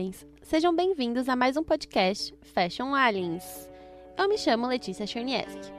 Aliens! Sejam bem-vindos a mais um podcast Fashion Aliens. Eu me chamo Letícia Chernieski.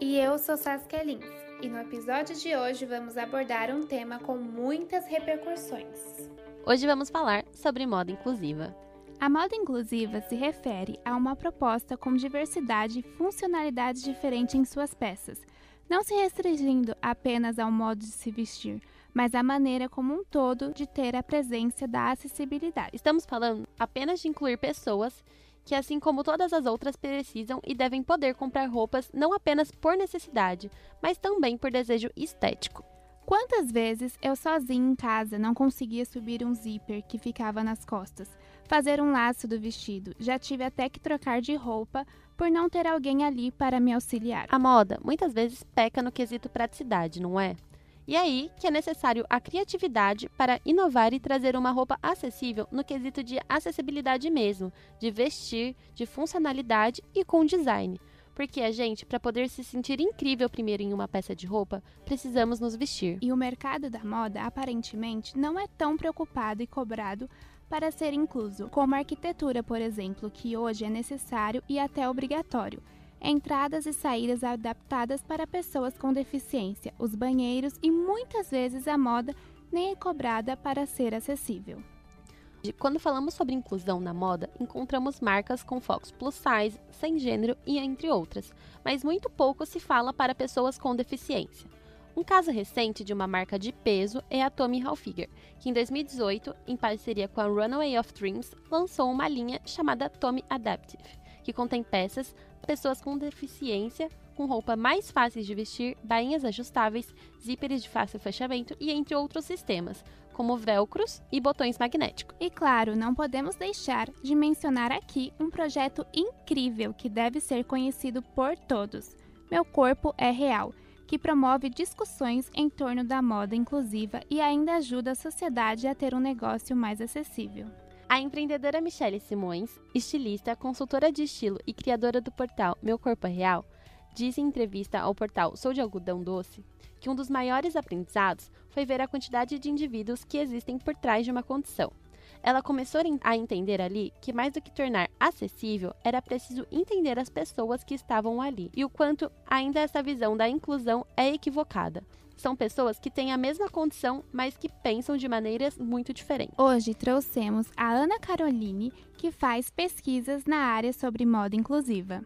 E eu sou Saskia Lins. E no episódio de hoje vamos abordar um tema com muitas repercussões. Hoje vamos falar sobre moda inclusiva. A moda inclusiva se refere a uma proposta com diversidade e funcionalidades diferentes em suas peças, não se restringindo apenas ao modo de se vestir, mas à maneira como um todo de ter a presença da acessibilidade. Estamos falando apenas de incluir pessoas que, assim como todas as outras, precisam e devem poder comprar roupas não apenas por necessidade, mas também por desejo estético. Quantas vezes eu sozinha em casa não conseguia subir um zíper que ficava nas costas, fazer um laço do vestido, já tive até que trocar de roupa por não ter alguém ali para me auxiliar. A moda muitas vezes peca no quesito praticidade, não é? E aí que é necessário a criatividade para inovar e trazer uma roupa acessível no quesito de acessibilidade mesmo, de vestir, de funcionalidade e com design. Porque a gente, para poder se sentir incrível primeiro em uma peça de roupa, precisamos nos vestir. E o mercado da moda, aparentemente, não é tão preocupado e cobrado para ser incluso, como a arquitetura, por exemplo, que hoje é necessário e até obrigatório entradas e saídas adaptadas para pessoas com deficiência, os banheiros e muitas vezes a moda nem é cobrada para ser acessível. Quando falamos sobre inclusão na moda, encontramos marcas com focos plus size, sem gênero e entre outras, mas muito pouco se fala para pessoas com deficiência. Um caso recente de uma marca de peso é a Tommy Hilfiger, que em 2018, em parceria com a Runaway of Dreams, lançou uma linha chamada Tommy Adaptive, que contém peças pessoas com deficiência, com roupa mais fáceis de vestir, bainhas ajustáveis, zíperes de fácil fechamento e entre outros sistemas, como velcros e botões magnéticos. E claro, não podemos deixar de mencionar aqui um projeto incrível que deve ser conhecido por todos. Meu Corpo é Real, que promove discussões em torno da moda inclusiva e ainda ajuda a sociedade a ter um negócio mais acessível. A empreendedora Michelle Simões, estilista, consultora de estilo e criadora do portal Meu Corpo é Real, diz em entrevista ao portal Sou de Algodão Doce que um dos maiores aprendizados foi ver a quantidade de indivíduos que existem por trás de uma condição. Ela começou a entender ali que mais do que tornar acessível, era preciso entender as pessoas que estavam ali e o quanto ainda essa visão da inclusão é equivocada. São pessoas que têm a mesma condição, mas que pensam de maneiras muito diferentes. Hoje trouxemos a Ana Caroline, que faz pesquisas na área sobre moda inclusiva.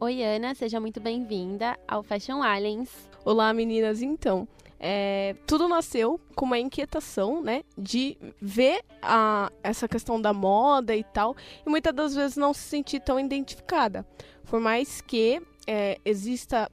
Oi, Ana, seja muito bem-vinda ao Fashion Aliens. Olá, meninas. Então, é, tudo nasceu com uma inquietação, né, de ver a, essa questão da moda e tal, e muitas das vezes não se sentir tão identificada. Por mais que é, exista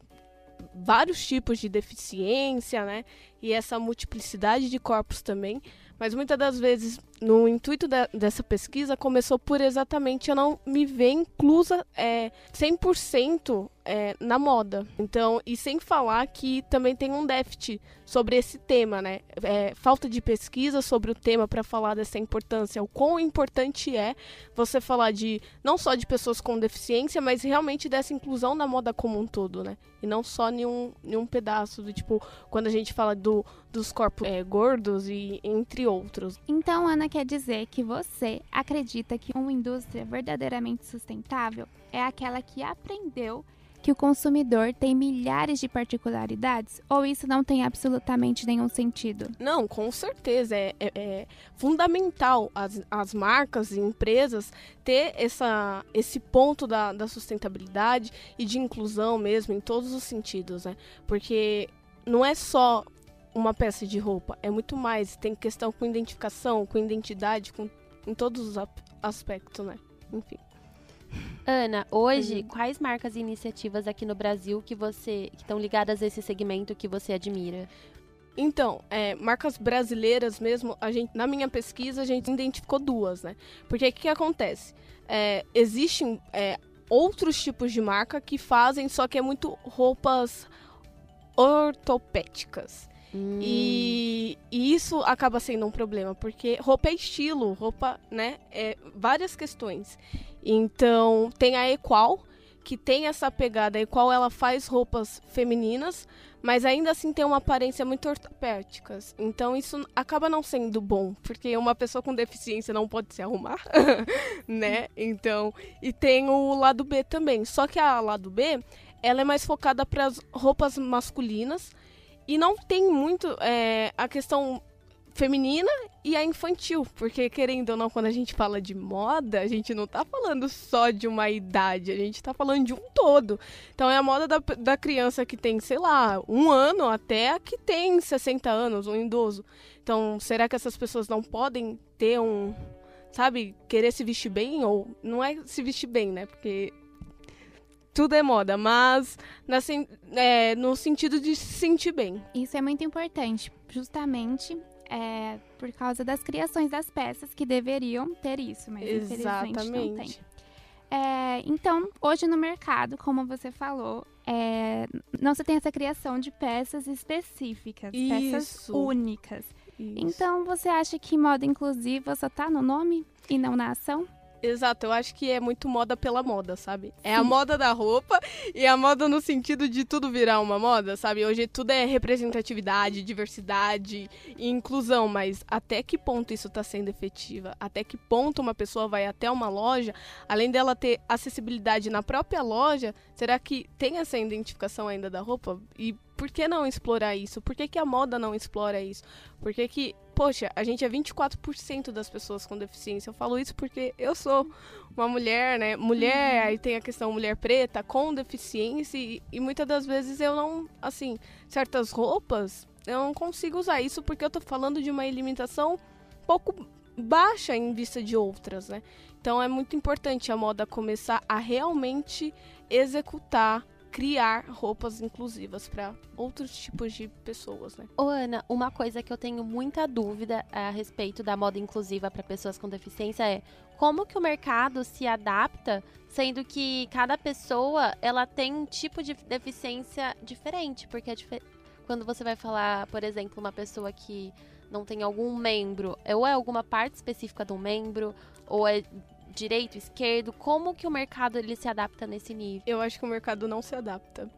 vários tipos de deficiência, né? E essa multiplicidade de corpos também. Mas muitas das vezes, no intuito de, dessa pesquisa, começou por exatamente eu não me ver inclusa é, 100% é, na moda. Então, e sem falar que também tem um déficit sobre esse tema, né? É, falta de pesquisa sobre o tema para falar dessa importância, o quão importante é você falar de não só de pessoas com deficiência, mas realmente dessa inclusão na moda como um todo, né? E não só em um, em um pedaço do tipo, quando a gente fala do, dos corpos é, gordos e entre outros. Então, Ana quer dizer que você acredita que uma indústria verdadeiramente sustentável é aquela que aprendeu que o consumidor tem milhares de particularidades ou isso não tem absolutamente nenhum sentido? Não, com certeza. É, é, é, fundamental as, as marcas e empresas ter essa, esse ponto da, da sustentabilidade e de inclusão mesmo em todos os sentidos, né? Porque não é só uma peça de roupa, é muito mais. Tem questão com identificação, com identidade, com, em todos os aspectos, né? Enfim. Ana, hoje, uhum. quais marcas e iniciativas aqui no Brasil que você que estão ligadas a esse segmento que você admira? Então, é, marcas brasileiras mesmo, a gente, na minha pesquisa, a gente identificou duas, né? Porque o que, que acontece? É, existem é, outros tipos de marca que fazem, só que é muito roupas ortopédicas. Hum. E, e, isso acaba sendo um problema, porque roupa é estilo, roupa, né? É várias questões. Então, tem a Equal, que tem essa pegada. A Equal ela faz roupas femininas, mas ainda assim tem uma aparência muito ortopédica. Então isso acaba não sendo bom, porque uma pessoa com deficiência não pode se arrumar, né? Então, e tem o lado B também. Só que a lado B, ela é mais focada para as roupas masculinas e não tem muito é, a questão feminina e a infantil, porque querendo ou não, quando a gente fala de moda, a gente não tá falando só de uma idade, a gente tá falando de um todo. Então é a moda da, da criança que tem, sei lá, um ano até a que tem 60 anos, um idoso. Então, será que essas pessoas não podem ter um, sabe, querer se vestir bem? Ou não é se vestir bem, né? Porque tudo é moda, mas na, é, no sentido de se sentir bem. Isso é muito importante, justamente é, por causa das criações das peças que deveriam ter isso, mas Exatamente. infelizmente não tem. É, então, hoje no mercado, como você falou, é, não se tem essa criação de peças específicas, isso. peças únicas. Isso. Então, você acha que moda inclusiva só está no nome e não na ação? Exato, eu acho que é muito moda pela moda, sabe? É a moda da roupa e a moda no sentido de tudo virar uma moda, sabe? Hoje tudo é representatividade, diversidade e inclusão, mas até que ponto isso está sendo efetiva? Até que ponto uma pessoa vai até uma loja, além dela ter acessibilidade na própria loja, será que tem essa identificação ainda da roupa? E por que não explorar isso? Por que, que a moda não explora isso? Por que, que poxa, a gente é 24% das pessoas com deficiência. Eu falo isso porque eu sou uma mulher, né? Mulher, uhum. aí tem a questão mulher preta com deficiência e, e, muitas das vezes eu não, assim, certas roupas eu não consigo usar isso porque eu tô falando de uma limitação pouco baixa em vista de outras, né? Então é muito importante a moda começar a realmente executar criar roupas inclusivas para outros tipos de pessoas, né? Ô Ana, uma coisa que eu tenho muita dúvida a respeito da moda inclusiva para pessoas com deficiência é como que o mercado se adapta, sendo que cada pessoa ela tem um tipo de deficiência diferente, porque é quando você vai falar, por exemplo, uma pessoa que não tem algum membro, ou é alguma parte específica do membro, ou é direito, esquerdo? Como que o mercado ele se adapta nesse nível? Eu acho que o mercado não se adapta.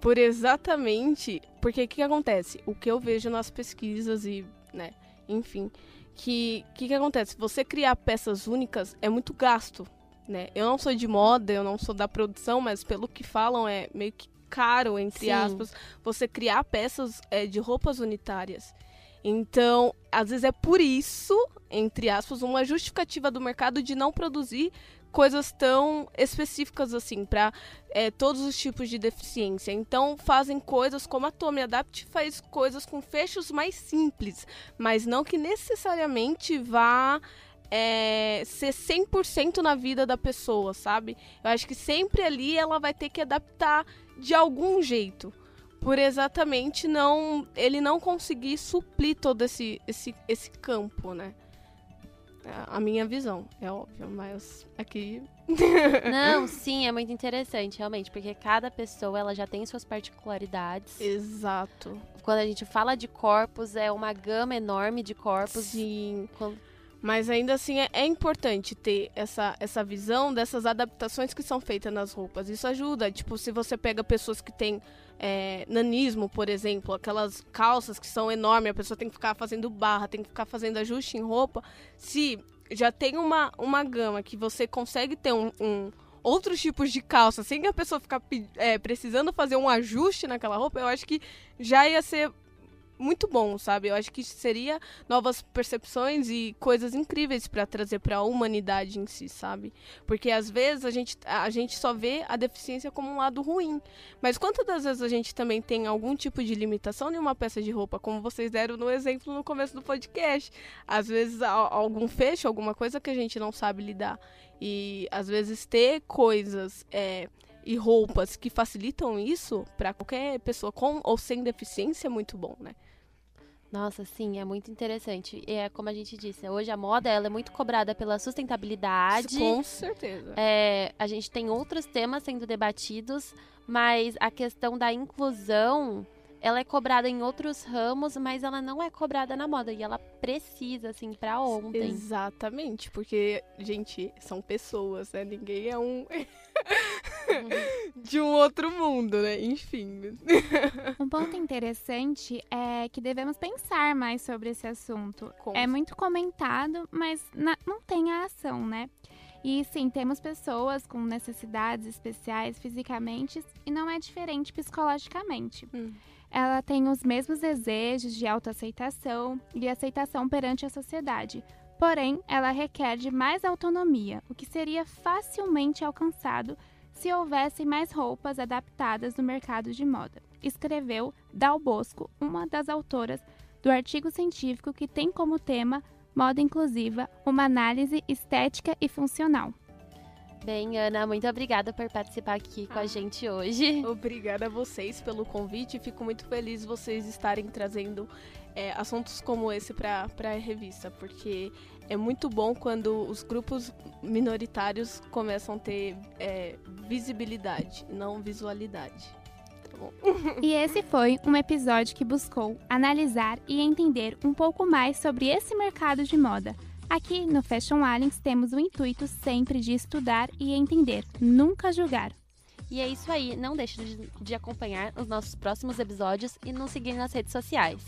Por exatamente, porque o que, que, acontece? O que eu vejo nas pesquisas e, né, enfim, que que, que acontece? Você criar peças únicas é muito gasto, né? Eu não sou de moda, eu não sou da produção, mas pelo que falam é meio que caro, entre Sim. aspas, você criar peças é, de roupas unitárias. Então, às vezes é por isso, entre aspas, uma justificativa do mercado de não produzir coisas tão específicas assim para é, todos os tipos de deficiência. Então fazem coisas como a Tommy Adapt faz coisas com fechos mais simples, mas não que necessariamente vá é, ser 100% na vida da pessoa, sabe? Eu acho que sempre ali ela vai ter que adaptar de algum jeito por exatamente não ele não conseguir suprir todo esse, esse, esse campo, né? A minha visão, é óbvio, mas aqui Não, sim, é muito interessante, realmente, porque cada pessoa ela já tem suas particularidades. Exato. Quando a gente fala de corpos, é uma gama enorme de corpos. Sim. Quando... Mas ainda assim é, é, importante ter essa, essa visão dessas adaptações que são feitas nas roupas. Isso ajuda. Tipo, se você pega pessoas que têm é, nanismo, por exemplo, aquelas calças que são enormes, a pessoa tem que ficar fazendo barra, tem que ficar fazendo ajuste em roupa. Se já tem uma, uma gama que você consegue ter um, um outros tipos de calça sem que a pessoa ficar é, precisando fazer um ajuste naquela roupa, eu acho que já ia ser muito bom, sabe? Eu acho que seria novas percepções e coisas incríveis para trazer para a humanidade em si, sabe? Porque às vezes a gente, a gente só vê a deficiência como um lado ruim. Mas quantas das vezes a gente também tem algum tipo de limitação em uma peça de roupa, como vocês deram no exemplo no começo do podcast? Às vezes algum fecho, alguma coisa que a gente não sabe lidar. E às vezes ter coisas. É, e roupas que facilitam isso para qualquer pessoa com ou sem deficiência é muito bom, né? Nossa, sim, é muito interessante. E é como a gente disse, hoje a moda ela é muito cobrada pela sustentabilidade. Com certeza. É, a gente tem outros temas sendo debatidos, mas a questão da inclusão, ela é cobrada em outros ramos, mas ela não é cobrada na moda e ela precisa assim para ontem. Exatamente, porque gente, são pessoas, né? Ninguém é um de um outro mundo, né? Enfim. Um ponto interessante é que devemos pensar mais sobre esse assunto. Com É muito comentado, mas não tem a ação, né? E sim, temos pessoas com necessidades especiais fisicamente e não é diferente psicologicamente. Hum. Ela tem os mesmos desejos de autoaceitação e aceitação perante a sociedade. Porém, ela requer de mais autonomia, o que seria facilmente alcançado se houvessem mais roupas adaptadas no mercado de moda. Escreveu Dal Bosco, uma das autoras do artigo científico que tem como tema Moda Inclusiva, uma análise estética e funcional. Bem, Ana, muito obrigada por participar aqui com a gente hoje. Obrigada a vocês pelo convite. Fico muito feliz vocês estarem trazendo é, assuntos como esse para a revista, porque é muito bom quando os grupos minoritários começam a ter é, visibilidade, não visualidade. Tá bom? E esse foi um episódio que buscou analisar e entender um pouco mais sobre esse mercado de moda. Aqui no Fashion Aliens temos o intuito sempre de estudar e entender, nunca julgar. E é isso aí, não deixe de, de acompanhar os nossos próximos episódios e nos seguir nas redes sociais.